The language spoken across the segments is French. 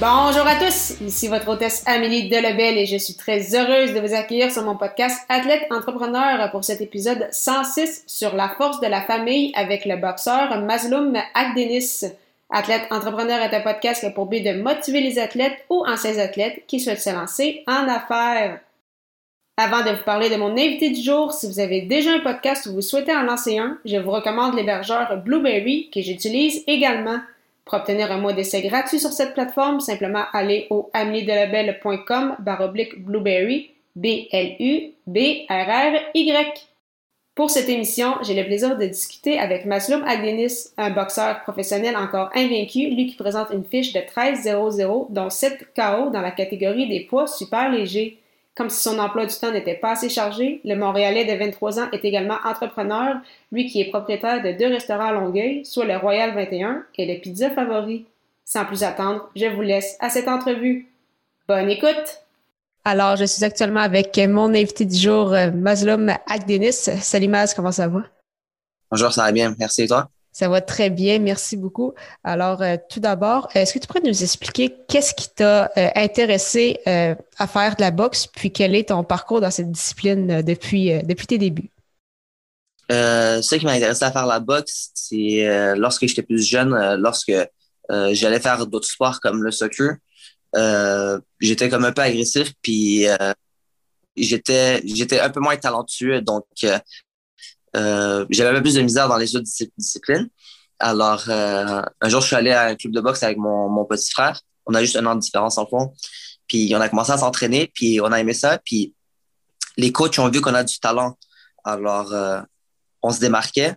Bonjour à tous, ici votre hôtesse Amélie Delebel et je suis très heureuse de vous accueillir sur mon podcast Athlète Entrepreneur pour cet épisode 106 sur la force de la famille avec le boxeur Masloum Akdenis. Athlète Entrepreneur est un podcast qui a pour but de motiver les athlètes ou anciens athlètes qui souhaitent se lancer en affaires. Avant de vous parler de mon invité du jour, si vous avez déjà un podcast ou vous souhaitez en lancer un, je vous recommande l'hébergeur Blueberry que j'utilise également. Pour obtenir un mois d'essai gratuit sur cette plateforme, simplement allez au ameliedelabel.com baroblique blueberry, B-L-U-B-R-R-Y. Pour cette émission, j'ai le plaisir de discuter avec Masloum Agdenis, un boxeur professionnel encore invaincu, lui qui présente une fiche de 13-0-0, dont 7 KO dans la catégorie des poids super légers. Comme si son emploi du temps n'était pas assez chargé, le Montréalais de 23 ans est également entrepreneur, lui qui est propriétaire de deux restaurants à Longueuil, soit le Royal 21 et le Pizza Favori. Sans plus attendre, je vous laisse à cette entrevue. Bonne écoute! Alors, je suis actuellement avec mon invité du jour, Masloum Akdenis. Salut Maz, comment ça va? Bonjour, ça va bien. Merci et toi? Ça va très bien, merci beaucoup. Alors, euh, tout d'abord, est-ce que tu pourrais nous expliquer qu'est-ce qui t'a euh, intéressé euh, à faire de la boxe, puis quel est ton parcours dans cette discipline depuis, depuis tes débuts? ce qui m'a intéressé à faire la boxe, c'est lorsque j'étais plus jeune, lorsque j'allais faire d'autres sports comme le soccer, j'étais comme un peu agressif, puis j'étais j'étais un peu moins talentueux, donc euh, j'avais un peu plus de misère dans les autres disciplines. Alors, euh, un jour, je suis allé à un club de boxe avec mon, mon petit frère. On a juste un an de différence en fond. Puis on a commencé à s'entraîner, puis on a aimé ça. Puis les coachs ont vu qu'on a du talent. Alors, euh, on se démarquait.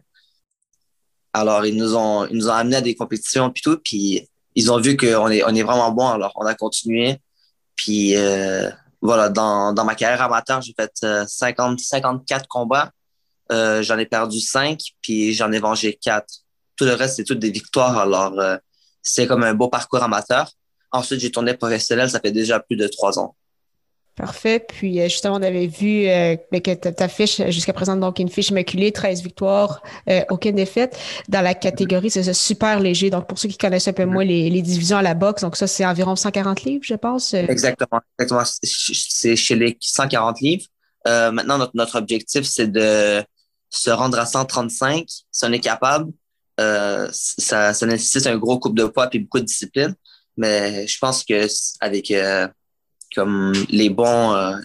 Alors, ils nous ont, ils nous ont amenés à des compétitions, puis tout. Puis ils ont vu qu'on est, on est vraiment bon. Alors, on a continué. Puis euh, voilà, dans, dans ma carrière amateur, j'ai fait 50, 54 combats. Euh, j'en ai perdu cinq, puis j'en ai vengé quatre. Tout le reste, c'est toutes des victoires. Alors, euh, c'est comme un beau parcours amateur. Ensuite, j'ai tourné professionnel, ça fait déjà plus de trois ans. Parfait. Puis euh, justement, on avait vu que ta fiche jusqu'à présent, donc une fiche immaculée, 13 victoires, aucune défaite. Dans la catégorie, c'est super léger. Donc pour ceux qui connaissent un peu moins les, les divisions à la boxe, donc ça, c'est environ 140 livres, je pense. Exactement. Exactement. C'est chez les 140 livres. maintenant, notre, notre objectif, c'est de se rendre à 135, si on est capable, euh, ça, ça, nécessite un gros coupe de poids et beaucoup de discipline. Mais je pense que avec euh, comme les bons, euh,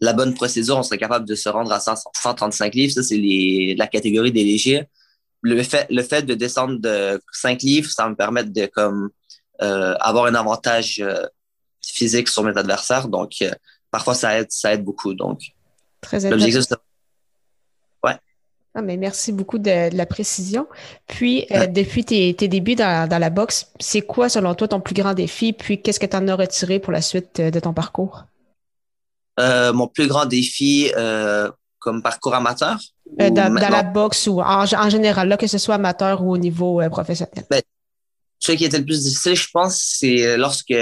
la bonne procédure, on serait capable de se rendre à 135 livres. Ça, c'est la catégorie des légers. Le fait, le fait de descendre de 5 livres, ça me permet de comme avoir un avantage physique sur mes adversaires. Donc, parfois, ça aide, ça aide beaucoup. Donc, Très l'objectif, ah, mais merci beaucoup de, la précision. Puis, euh, depuis tes, débuts dans, la boxe, c'est quoi, selon toi, ton plus grand défi? Puis, qu'est-ce que tu en as retiré pour la suite euh, de ton parcours? Euh, mon plus grand défi comme parcours amateur? Dans, la boxe ou en, général, là, que ce soit amateur ou au niveau professionnel? Ben, ce qui était le plus difficile, je pense, c'est lorsque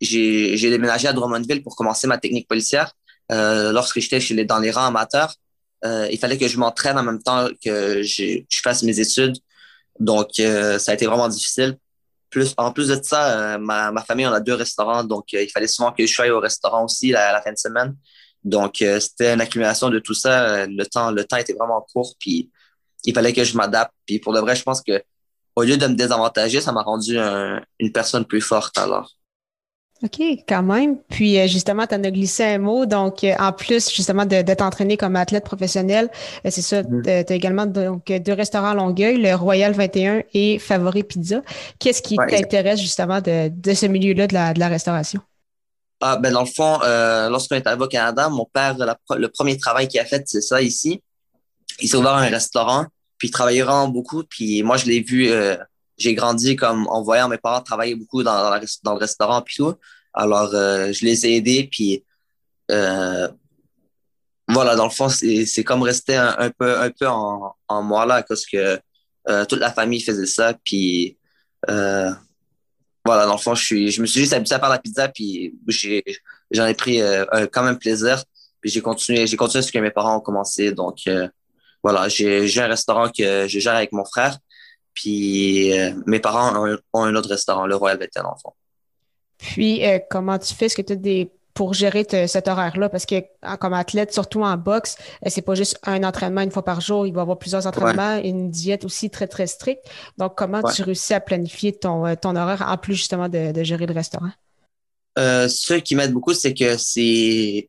j'ai déménagé à Drummondville pour commencer ma technique policière. lorsque j'étais dans les rangs amateurs, euh, il fallait que je m'entraîne en même temps que je, fasse mes études. Donc, euh, ça a été vraiment difficile. Plus, en plus de ça, euh, ma, ma, famille, on a deux restaurants, donc il fallait souvent que je sois au restaurant aussi la, la fin de semaine. Donc, c'était une accumulation de tout ça. Le temps, le temps était vraiment court, puis il fallait que je m'adapte. Puis pour le vrai, je pense que au lieu de me désavantager, ça m'a rendu une personne plus forte alors. OK, quand même. Puis euh, justement, tu en as glissé un mot. Donc, euh, en plus justement de, de entraîné comme athlète professionnel, euh, c'est ça, mm-hmm. tu as également donc, deux restaurants à Longueuil, le Royal 21 et Favori Pizza. Qu'est-ce qui t'intéresse justement de, de ce milieu-là de la, de la restauration? Ah, ben dans le fond, euh, lorsqu'on est arrivé au Canada, mon père, le premier travail qu'il a fait, c'est ça ici. Il s'est ouvert un restaurant, puis il travaillait vraiment beaucoup. Puis moi, je l'ai vu j'ai grandi comme en voyant mes parents travailler beaucoup dans, dans, le restaurant puis tout. Alors, je les ai aidés, puis voilà, dans le fond, c'est comme rester un, peu, un peu en, en moi là, parce que toute la famille faisait ça, puis voilà, dans le fond, je, suis, je me suis juste habitué à faire la pizza, puis j'en ai, pris quand même plaisir. J'ai continué, j'ai continué ce que mes parents ont commencé. Donc, voilà, j'ai un restaurant que je gère avec mon frère. Puis euh, mes parents ont, un autre restaurant, le Royal Bethel, en fond. Puis, euh, comment tu fais? Est-ce que tu as des pour gérer cet horaire-là? Parce que comme athlète, surtout en boxe, euh, c'est pas juste un entraînement une fois par jour, il va y avoir plusieurs entraînements et une diète aussi très, très stricte. Donc, comment tu réussis à planifier ton, ton horaire en plus justement de, de gérer le restaurant? Euh, ce qui m'aide beaucoup, c'est que c'est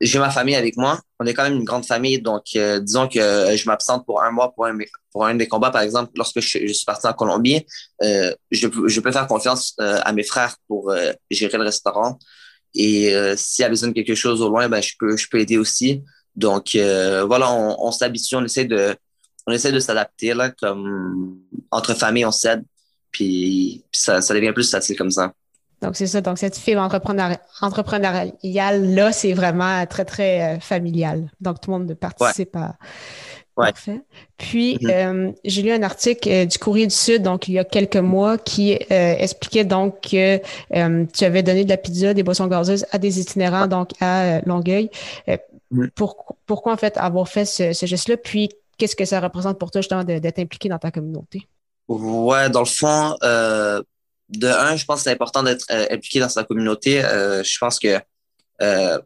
j'ai ma famille avec moi. On est quand même une grande famille, donc euh, disons que je m'absente pour un mois pour un, pour un des combats, par exemple, lorsque je, suis parti en Colombie, euh, je, je peux faire confiance euh, à mes frères pour euh, gérer le restaurant. Et s'il y a besoin de quelque chose au loin, ben je peux je peux aider aussi. Donc voilà, on, on s'habitue, on essaie de on essaie de s'adapter là, comme entre familles, on s'aide, puis, puis ça, ça devient plus facile comme ça. Donc, c'est ça. Donc, cette fibre entrepreneuriale-là, c'est vraiment très, très euh, familial. Donc, tout le monde participe à. Ouais. Parfait. Puis, mm-hmm. euh, j'ai lu un article euh, du Courrier du Sud, donc il y a quelques mois, qui expliquait donc que tu avais donné de la pizza, des boissons gazeuses à des itinérants, donc à Longueuil. Mm-hmm. pourquoi, en fait, avoir fait ce, ce geste-là? Puis, qu'est-ce que ça représente pour toi, justement, d'être impliqué dans ta communauté? Ouais, dans le fond, de un, je pense que c'est important d'être euh, impliqué dans sa communauté. Euh, je pense que euh,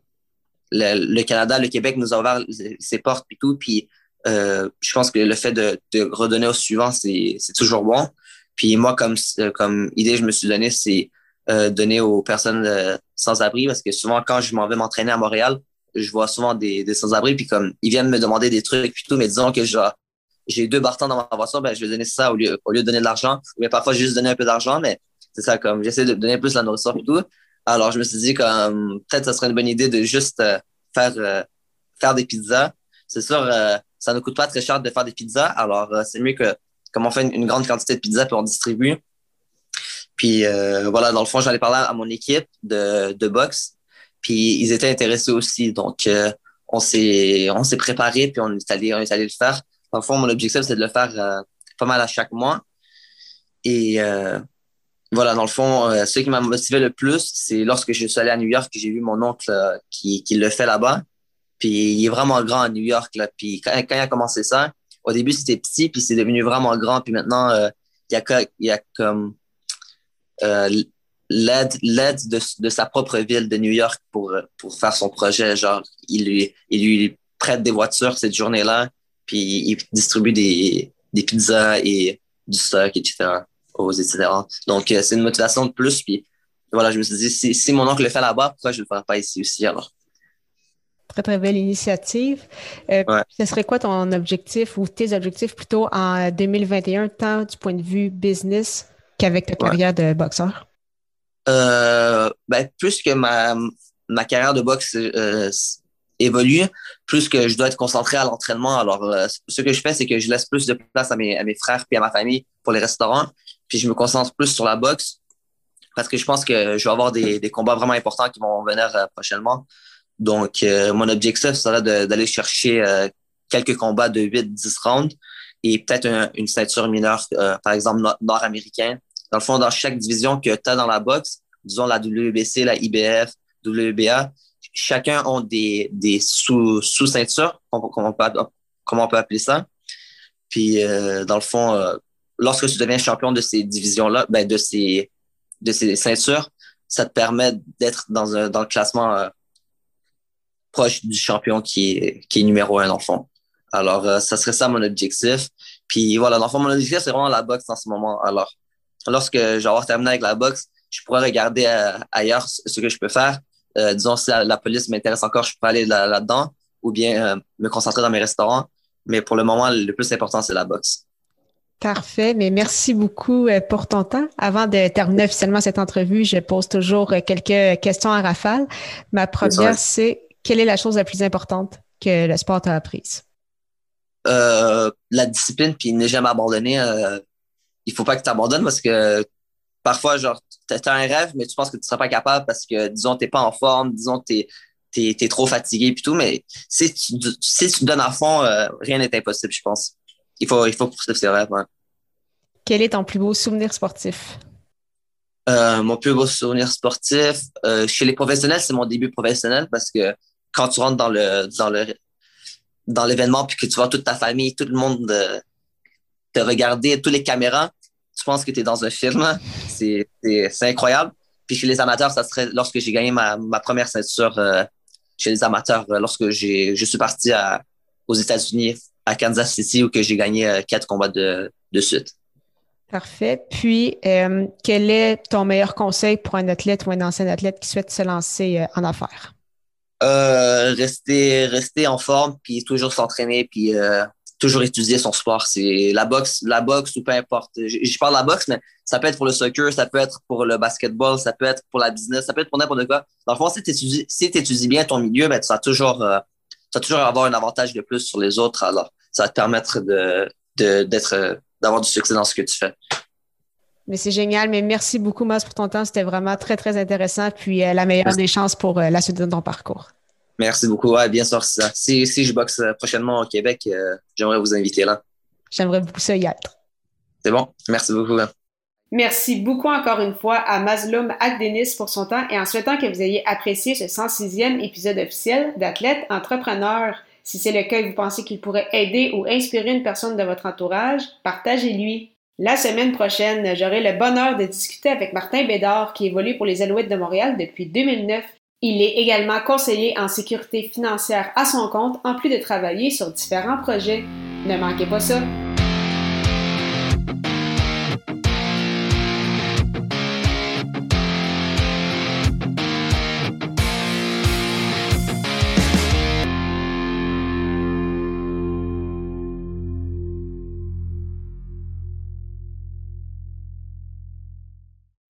le, Canada, le Québec nous a ouvert ses portes et tout. Puis je pense que le fait de, redonner au suivant, c'est toujours bon. Puis moi, comme, comme idée, je me suis donné, c'est donner aux personnes sans abri parce que souvent, quand je m'en vais m'entraîner à Montréal, je vois souvent des, des sans-abri, puis comme ils viennent me demander des trucs puis tout, mais disons que j'ai deux bartons dans ma voiture, ben, je vais donner ça au lieu, au lieu de donner de l'argent. Ou bien parfois, juste donner un peu d'argent, mais c'est ça, comme j'essaie de donner plus la nourriture et tout. Alors, je me suis dit, comme peut-être ça serait une bonne idée de juste euh, faire, euh, faire des pizzas. C'est sûr, euh, ça ne coûte pas très cher de faire des pizzas. Alors, c'est mieux que comme on fait une, grande quantité de pizzas puis on distribue. Puis voilà, dans le fond, j'allais parler à mon équipe de, de boxe. Puis ils étaient intéressés aussi. Donc, on s'est on s'est préparé puis on est allé on est allé le faire. Dans le fond, mon objectif c'est de le faire pas mal à chaque mois. Et voilà, dans le fond, euh, ce qui m'a motivé le plus, c'est lorsque je suis allé à New York, j'ai vu mon oncle euh, qui, qui le fait là-bas. Puis il est vraiment grand à New York. Là. Puis quand, il a commencé ça, au début, c'était petit, puis c'est devenu vraiment grand. Puis maintenant, euh, il, y a, il a comme l'aide l'aide de, de, sa propre ville de New York pour, pour faire son projet. Genre, il lui, il lui prête des voitures cette journée-là, puis il distribue des, des pizzas et du stock, etc itinérants. Donc, euh, c'est une motivation de plus. Puis voilà, je me suis dit, si, si mon oncle le fait là-bas, pourquoi je ne le ferais pas ici aussi alors? Très, très belle initiative. Euh, Ce serait quoi ton objectif ou tes objectifs plutôt en 2021, tant du point de vue business qu'avec ta carrière de boxeur? Euh, ben, plus que ma, ma carrière de boxe euh, évolue, plus que je dois être concentré à l'entraînement. Alors, ce que je fais, c'est que je laisse plus de place à mes, à mes frères puis à ma famille pour les restaurants puis je me concentre plus sur la boxe parce que je pense que je vais avoir des, des combats vraiment importants qui vont venir euh, prochainement. Donc, euh, mon objectif serait d'aller chercher euh, quelques combats de 8-10 rounds et peut-être une ceinture mineure, par exemple nord-américain. Dans le fond, dans chaque division que tu as dans la boxe, disons la WBC, la IBF, WBA, chacun ont des, des sous-ceintures, sous comment, on peut, comment on peut appeler ça. Puis, dans le fond, lorsque tu deviens champion de ces divisions-là, ben de ces de ces ceintures, ça te permet d'être dans un dans le classement euh, proche du champion qui est qui est numéro un dans fond. Alors euh, ça serait ça mon objectif. Puis voilà, dans le fond mon objectif c'est vraiment la boxe en ce moment. Alors lorsque je vais avoir terminé avec la boxe, je pourrais regarder euh, ailleurs ce que je peux faire. disons si la, police m'intéresse encore, je pourrais aller là-dedans ou bien me concentrer dans mes restaurants. Mais pour le moment, le plus important c'est la boxe. Parfait, mais merci beaucoup euh, pour ton temps. Avant de terminer officiellement cette entrevue, je pose toujours euh, quelques questions à rafale. Ma première, c'est quelle est la chose la plus importante que le sport t'a apprise? Euh, la discipline, puis ne jamais abandonner. il faut pas que tu abandonnes parce que parfois, genre, tu as un rêve, mais tu penses que tu seras pas capable parce que, disons, t'es pas en forme, disons, t'es es, trop fatigué et tout, mais si tu, si tu donnes à fond, euh, rien n'est impossible, je pense. Il faut, il faut poursuivre ses rêves. Quel est ton plus beau souvenir sportif? Euh, mon plus beau souvenir sportif, euh, chez les professionnels, c'est mon début professionnel parce que quand tu rentres dans le dans le dans l'événement puis que tu vois toute ta famille, tout le monde te regarder, tous les caméras, tu penses que tu es dans un film. C'est incroyable. Puis chez les amateurs, ça serait lorsque j'ai gagné ma, ma, première ceinture chez les amateurs, lorsque je suis parti à, aux États-Unis, à Kansas City, où j'ai gagné quatre combats de, de suite. Parfait. Puis, euh, quel est ton meilleur conseil pour un athlète ou un ancien athlète qui souhaite se lancer euh, en affaires? Euh, rester, rester en forme, puis toujours s'entraîner, puis toujours étudier son sport. C'est la boxe, la boxe ou peu importe. Je, parle de la boxe, mais ça peut être pour le soccer, ça peut être pour le basketball, ça peut être pour la business, ça peut être pour n'importe quoi. Dans le fond, si tu étudies, si étudies bien ton milieu, ben, tu vas toujours, tu vas toujours avoir un avantage de plus sur les autres. Alors, ça va te permettre de, d'être d'avoir du succès dans ce que tu fais. Mais c'est génial. Mais merci beaucoup, Mas, pour ton temps. C'était vraiment très, très intéressant. Puis euh, la meilleure des chances pour euh, la suite de ton parcours. Merci beaucoup. Ouais, bien sûr, ça. Si, si je boxe euh, prochainement au Québec, j'aimerais vous inviter là. J'aimerais beaucoup ça y être. C'est bon. Merci beaucoup. Hein. Merci beaucoup encore une fois à Mazloum Agdenis pour son temps et en souhaitant que vous ayez apprécié ce 106e épisode officiel d'Athlète Entrepreneur. Si c'est le cas et vous pensez qu'il pourrait aider ou inspirer une personne de votre entourage, partagez-lui. La semaine prochaine, j'aurai le bonheur de discuter avec Martin Bédard qui évolue pour les Alouettes de Montréal depuis 2009. Il est également conseiller en sécurité financière à son compte en plus de travailler sur différents projets. Ne manquez pas ça.